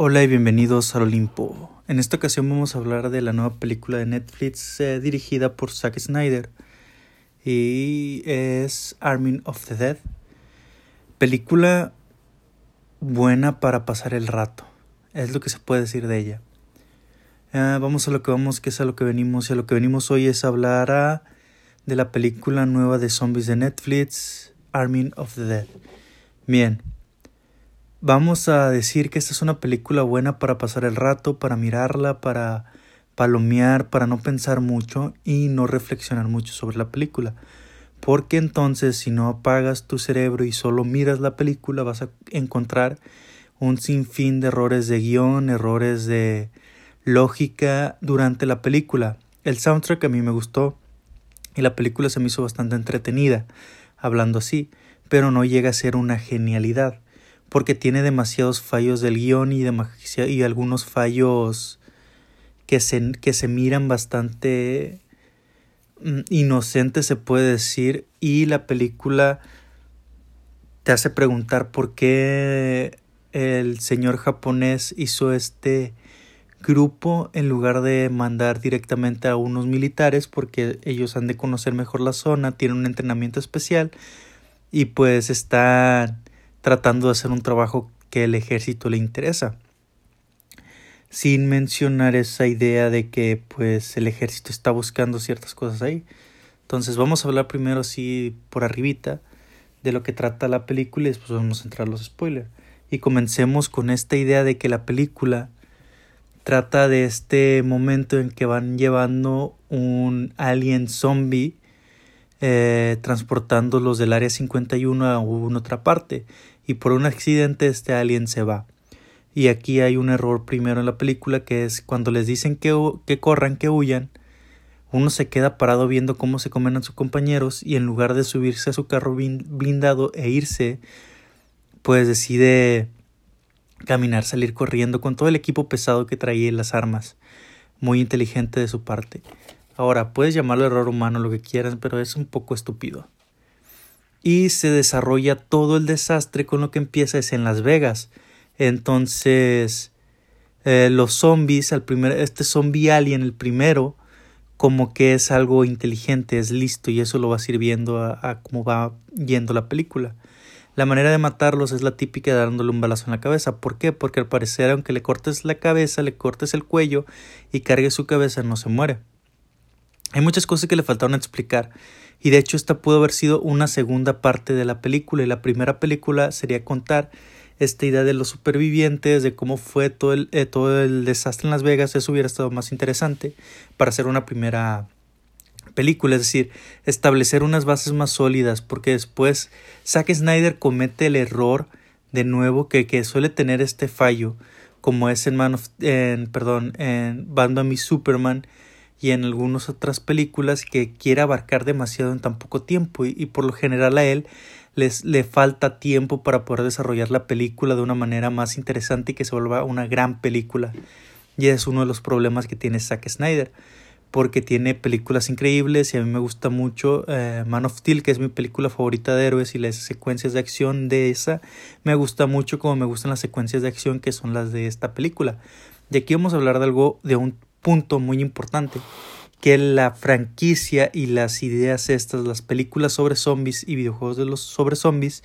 Hola y bienvenidos al Olimpo. En esta ocasión vamos a hablar de la nueva película de Netflix eh, dirigida por Zack Snyder y es Army of the Dead. Película buena para pasar el rato, es lo que se puede decir de ella. Eh, vamos a lo que vamos, que es a lo que venimos y a lo que venimos hoy es hablar de la película nueva de zombies de Netflix, Army of the Dead. Bien. Vamos a decir que esta es una película buena para pasar el rato, para mirarla, para palomear, para no pensar mucho y no reflexionar mucho sobre la película. Porque entonces si no apagas tu cerebro y solo miras la película vas a encontrar un sinfín de errores de guion, errores de lógica durante la película. El soundtrack a mí me gustó y la película se me hizo bastante entretenida, hablando así, pero no llega a ser una genialidad porque tiene demasiados fallos del guion y, y algunos fallos que se, que se miran bastante mm, inocentes, se puede decir, y la película te hace preguntar por qué el señor japonés hizo este grupo en lugar de mandar directamente a unos militares porque ellos han de conocer mejor la zona, tienen un entrenamiento especial y pues están tratando de hacer un trabajo que el ejército le interesa. Sin mencionar esa idea de que pues el ejército está buscando ciertas cosas ahí. Entonces vamos a hablar primero así por arribita de lo que trata la película y después vamos a entrar a los spoilers. Y comencemos con esta idea de que la película trata de este momento en que van llevando un alien zombie eh, transportándolos del área 51 a una otra parte y por un accidente este alien se va. Y aquí hay un error primero en la película que es cuando les dicen que, corran, que huyan, uno se queda parado viendo cómo se comen a sus compañeros y en lugar de subirse a su carro blindado e irse, pues decide caminar, salir corriendo con todo el equipo pesado que traía y las armas. Muy inteligente de su parte. Ahora, puedes llamarlo error humano lo que quieras, pero es un poco estúpido. Y se desarrolla todo el desastre con lo que empieza es en Las Vegas. Entonces, eh, los zombies, al primer, este zombie alien, el primero, como que es algo inteligente, es listo, y eso lo va sirviendo a, a cómo va yendo la película. La manera de matarlos es la típica dándole un balazo en la cabeza. ¿Por qué? Porque al parecer, aunque le cortes la cabeza, le cortes el cuello y cargue su cabeza, no se muere. Hay muchas cosas que le faltaron explicar y de hecho esta pudo haber sido una segunda parte de la película y la primera película sería contar esta idea de los supervivientes, de cómo fue todo el, eh, todo el desastre en Las Vegas, eso hubiera estado más interesante para hacer una primera película, es decir, establecer unas bases más sólidas, porque después Zack Snyder comete el error de nuevo que, que suele tener este fallo, como es en Man of, en, perdón, en Batman y Superman, y en algunas otras películas que quiere abarcar demasiado en tan poco tiempo y, por lo general a él les le falta tiempo para poder desarrollar la película de una manera más interesante y que se vuelva una gran película. Y es uno de los problemas que tiene Zack Snyder, porque tiene películas increíbles y a mí me gusta mucho eh, Man of Steel, que es mi película favorita de héroes y las secuencias de acción de esa me gusta mucho como me gustan las secuencias de acción que son las de esta película. Y aquí vamos a hablar de algo, de un punto muy importante, que la franquicia y las ideas estas, las películas sobre zombies y videojuegos de los sobre zombies,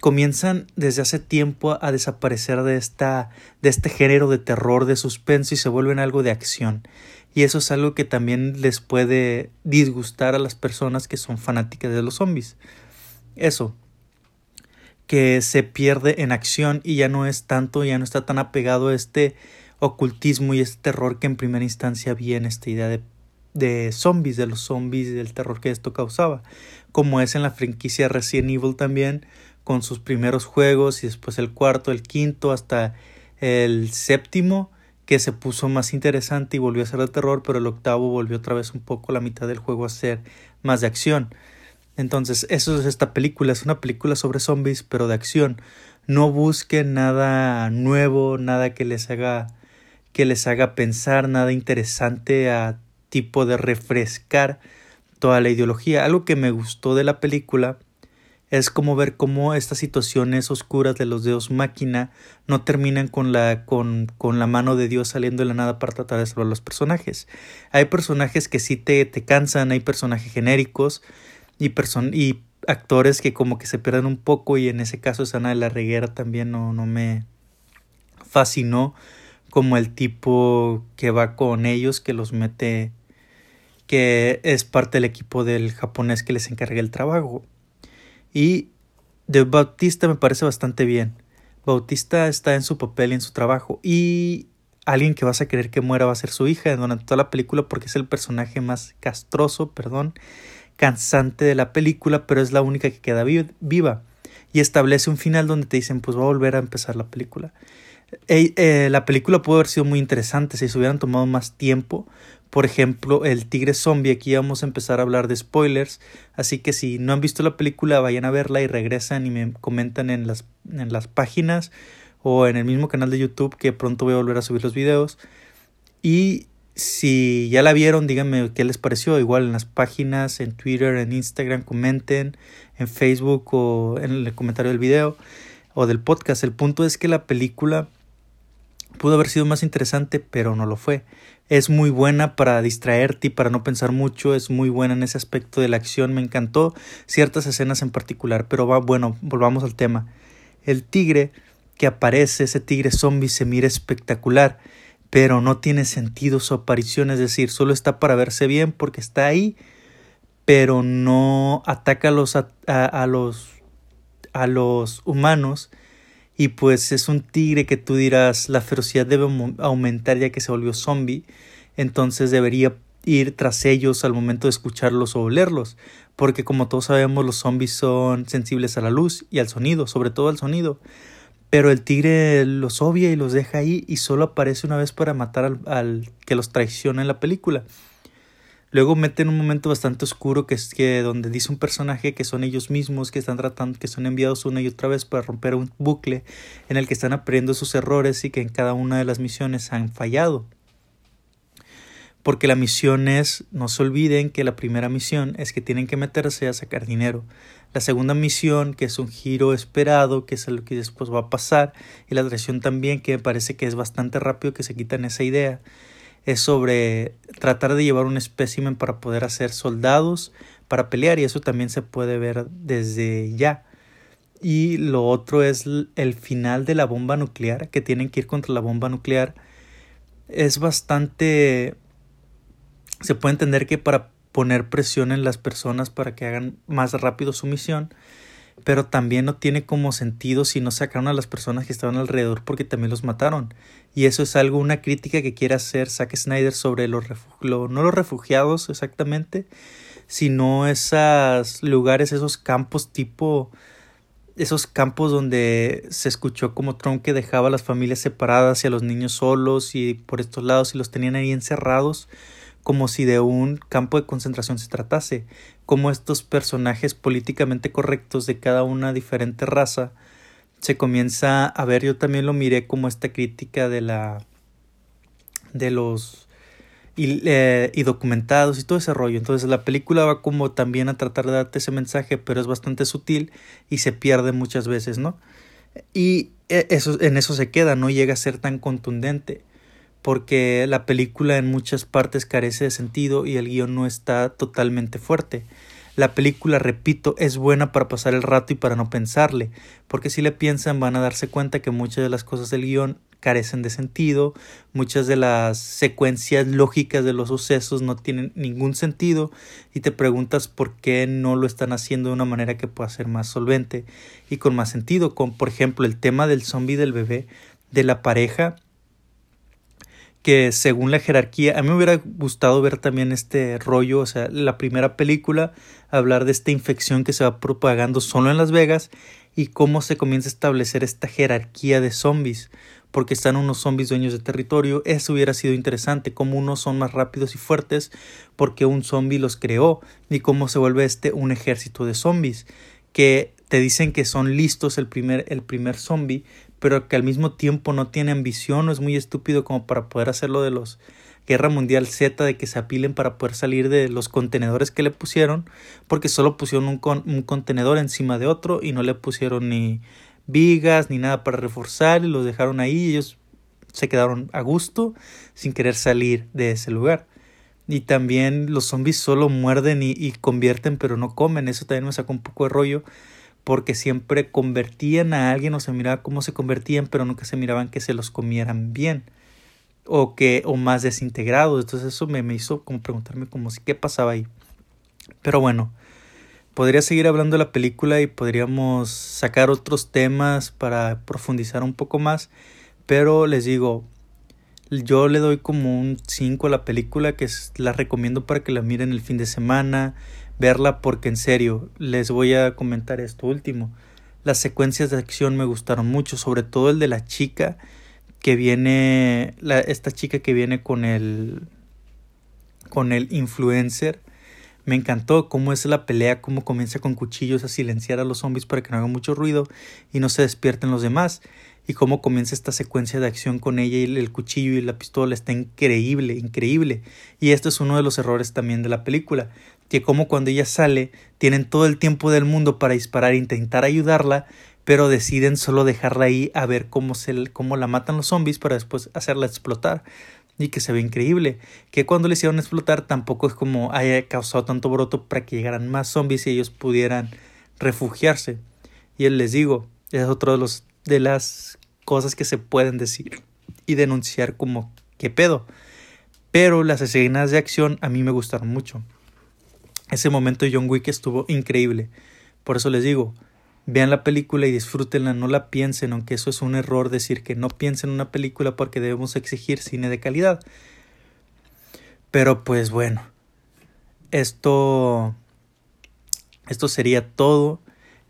comienzan desde hace tiempo a desaparecer de esta de este género de terror, de suspenso y se vuelven algo de acción. Y eso es algo que también les puede disgustar a las personas que son fanáticas de los zombies. Eso que se pierde en acción y ya no es tanto, ya no está tan apegado a este ocultismo y este terror que en primera instancia había en esta idea de, de zombies, de los zombies y del terror que esto causaba, como es en la franquicia Resident Evil también, con sus primeros juegos y después el cuarto, el quinto, hasta el séptimo, que se puso más interesante y volvió a ser de terror, pero el octavo volvió otra vez un poco la mitad del juego a ser más de acción. Entonces, eso es esta película, es una película sobre zombies, pero de acción. No busquen nada nuevo, nada que les haga que les haga pensar, nada interesante a tipo de refrescar toda la ideología. Algo que me gustó de la película es como ver cómo estas situaciones oscuras de los dedos máquina no terminan con la, con, con la mano de Dios saliendo de la nada para tratar de salvar a los personajes. Hay personajes que sí te, te cansan, hay personajes genéricos y, person y actores que como que se pierden un poco y en ese caso Sana de la Reguera también no, no me fascinó como el tipo que va con ellos, que los mete, que es parte del equipo del japonés que les encarga el trabajo. Y de Bautista me parece bastante bien. Bautista está en su papel y en su trabajo. Y alguien que vas a querer que muera va a ser su hija durante toda la película porque es el personaje más castroso, perdón, cansante de la película, pero es la única que queda viva. Y establece un final donde te dicen, pues va a volver a empezar la película. Eh, la película pudo haber sido muy interesante si se hubieran tomado más tiempo. Por ejemplo, el tigre zombie, aquí vamos a empezar a hablar de spoilers, así que si no han visto la película, vayan a verla y regresan y me comentan en las, en las páginas o en el mismo canal de YouTube que pronto voy a volver a subir los videos. Y si ya la vieron, díganme qué les pareció. Igual en las páginas, en Twitter, en Instagram, comenten, en Facebook o en el comentario del video o del podcast. El punto es que la película Pudo haber sido más interesante, pero no lo fue. Es muy buena para distraerte y para no pensar mucho, es muy buena en ese aspecto de la acción, me encantó ciertas escenas en particular, pero va bueno, volvamos al tema. El tigre que aparece, ese tigre zombie se mira espectacular, pero no tiene sentido su aparición, es decir, solo está para verse bien porque está ahí, pero no ataca a los, a, a los, a los humanos y pues es un tigre que tú dirás la ferocidad debe aumentar ya que se volvió zombie, entonces debería ir tras ellos al momento de escucharlos o olerlos, porque como todos sabemos los zombies son sensibles a la luz y al sonido, sobre todo al sonido. Pero el tigre los obvia y los deja ahí y solo aparece una vez para matar al, al que los traiciona en la película. Luego meten un momento bastante oscuro que es que donde dice un personaje que son ellos mismos que están tratando, que son enviados una y otra vez para romper un bucle en el que están aprendiendo sus errores y que en cada una de las misiones han fallado. Porque la misión es, no se olviden que la primera misión es que tienen que meterse a sacar dinero. La segunda misión, que es un giro esperado, que es lo que después va a pasar, y la traición también, que me parece que es bastante rápido que se quitan esa idea es sobre tratar de llevar un espécimen para poder hacer soldados para pelear y eso también se puede ver desde ya. Y lo otro es el final de la bomba nuclear, que tienen que ir contra la bomba nuclear. Es bastante... Se puede entender que para poner presión en las personas para que hagan más rápido su misión, pero también no tiene como sentido si no sacaron a las personas que estaban alrededor porque también los mataron. Y eso es algo, una crítica que quiere hacer Zack Snyder sobre los no los refugiados exactamente, sino esos lugares, esos campos tipo, esos campos donde se escuchó como Trump que dejaba a las familias separadas y a los niños solos y por estos lados y los tenían ahí encerrados como si de un campo de concentración se tratase, como estos personajes políticamente correctos de cada una diferente raza se comienza a ver, yo también lo miré como esta crítica de la de los y, eh, y, documentados y todo ese rollo. Entonces la película va como también a tratar de darte ese mensaje, pero es bastante sutil y se pierde muchas veces, ¿no? Y eh, eso, en eso se queda, no llega a ser tan contundente porque la película en muchas partes carece de sentido y el guion no está totalmente fuerte. La película, repito, es buena para pasar el rato y para no pensarle, porque si le piensan van a darse cuenta que muchas de las cosas del guion carecen de sentido, muchas de las secuencias lógicas de los sucesos no tienen ningún sentido y te preguntas por qué no lo están haciendo de una manera que pueda ser más solvente y con más sentido, con por ejemplo el tema del zombie del bebé, de la pareja que según la jerarquía, a mí me hubiera gustado ver también este rollo, o sea, la primera película, hablar de esta infección que se va propagando solo en Las Vegas y cómo se comienza a establecer esta jerarquía de zombies, porque están unos zombies dueños de territorio, eso hubiera sido interesante, cómo unos son más rápidos y fuertes porque un zombie los creó y cómo se vuelve este un ejército de zombies que te dicen que son listos el primer, el primer zombie, pero que al mismo tiempo no tiene ambición o es muy estúpido como para poder hacerlo de los Guerra Mundial Z de que se apilen para poder salir de los contenedores que le pusieron, porque solo pusieron un, un contenedor encima de otro y no le pusieron ni vigas ni nada para reforzar y los dejaron ahí y ellos se quedaron a gusto sin querer salir de ese lugar. Y también los zombies solo muerden y, y convierten pero no comen. Eso también me sacó un poco de rollo porque siempre convertían a alguien o se miraba cómo se convertían pero nunca se miraban que se los comieran bien o que o más desintegrados. Entonces eso me, me hizo como preguntarme como qué pasaba ahí pero bueno podría seguir hablando de la película y podríamos sacar otros temas para profundizar un poco más pero les digo yo le doy como un 5 a la película que la recomiendo para que la miren el fin de semana verla porque en serio les voy a comentar esto último las secuencias de acción me gustaron mucho sobre todo el de la chica que viene, la, esta chica que viene con el, con el influencer. Me encantó cómo es la pelea, cómo comienza con cuchillos a silenciar a los zombies para que no hagan mucho ruido y no se despierten los demás. Y cómo comienza esta secuencia de acción con ella y el cuchillo y la pistola está increíble, increíble. Y este es uno de los errores también de la película, que como cuando ella sale tienen todo el tiempo del mundo para disparar e intentar ayudarla, pero deciden solo dejarla ahí a ver cómo, se, cómo la matan los zombies para después hacerla explotar. Y que se ve increíble. Que cuando le hicieron explotar tampoco es como haya causado tanto broto para que llegaran más zombies y ellos pudieran refugiarse. Y él les digo, es otro de, los, de las cosas que se pueden decir y denunciar como qué pedo. Pero las escenas de acción a mí me gustaron mucho. Ese momento John Wick estuvo increíble. Por eso les digo, Vean la película y disfrútenla, no la piensen, aunque eso es un error decir que no piensen en una película porque debemos exigir cine de calidad. Pero pues bueno, esto, esto sería todo.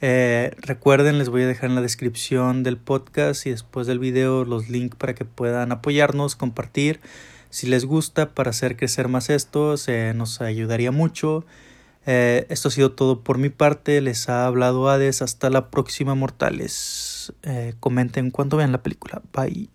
Eh, recuerden, les voy a dejar en la descripción del podcast y después del video los links para que puedan apoyarnos, compartir. Si les gusta para hacer crecer más esto, se nos ayudaría mucho. Eh, esto ha sido todo por mi parte. Les ha hablado Hades. Hasta la próxima, mortales. Eh, comenten cuando vean la película. Bye.